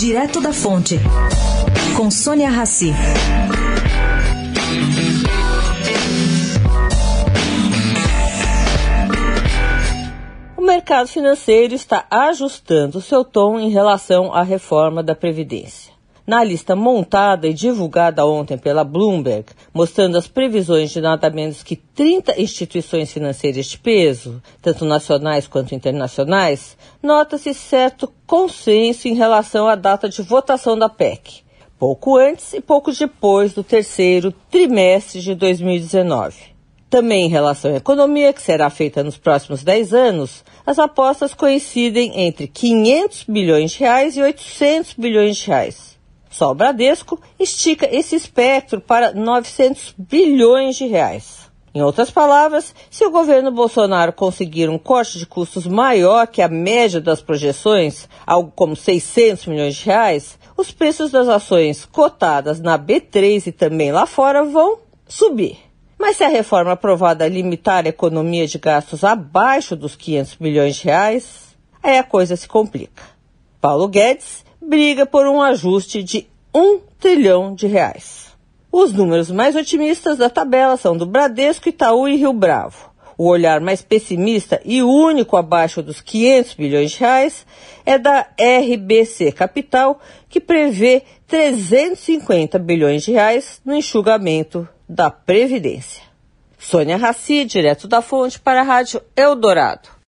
Direto da Fonte, com Sônia Rassi. O mercado financeiro está ajustando seu tom em relação à reforma da Previdência. Na lista montada e divulgada ontem pela Bloomberg, mostrando as previsões de nada menos que 30 instituições financeiras de peso, tanto nacionais quanto internacionais, nota-se certo consenso em relação à data de votação da PEC, pouco antes e pouco depois do terceiro trimestre de 2019. Também em relação à economia, que será feita nos próximos 10 anos, as apostas coincidem entre 500 bilhões de reais e 800 bilhões de reais. Só o Bradesco estica esse espectro para 900 bilhões de reais. Em outras palavras, se o governo Bolsonaro conseguir um corte de custos maior que a média das projeções, algo como 600 milhões de reais, os preços das ações cotadas na B3 e também lá fora vão subir. Mas se a reforma aprovada limitar a economia de gastos abaixo dos 500 bilhões de reais, aí a coisa se complica. Paulo Guedes briga por um ajuste de um trilhão de reais. Os números mais otimistas da tabela são do Bradesco, Itaú e Rio Bravo. O olhar mais pessimista e único abaixo dos 500 bilhões de reais é da RBC Capital, que prevê 350 bilhões de reais no enxugamento da Previdência. Sônia Raci, direto da fonte para a Rádio Eldorado.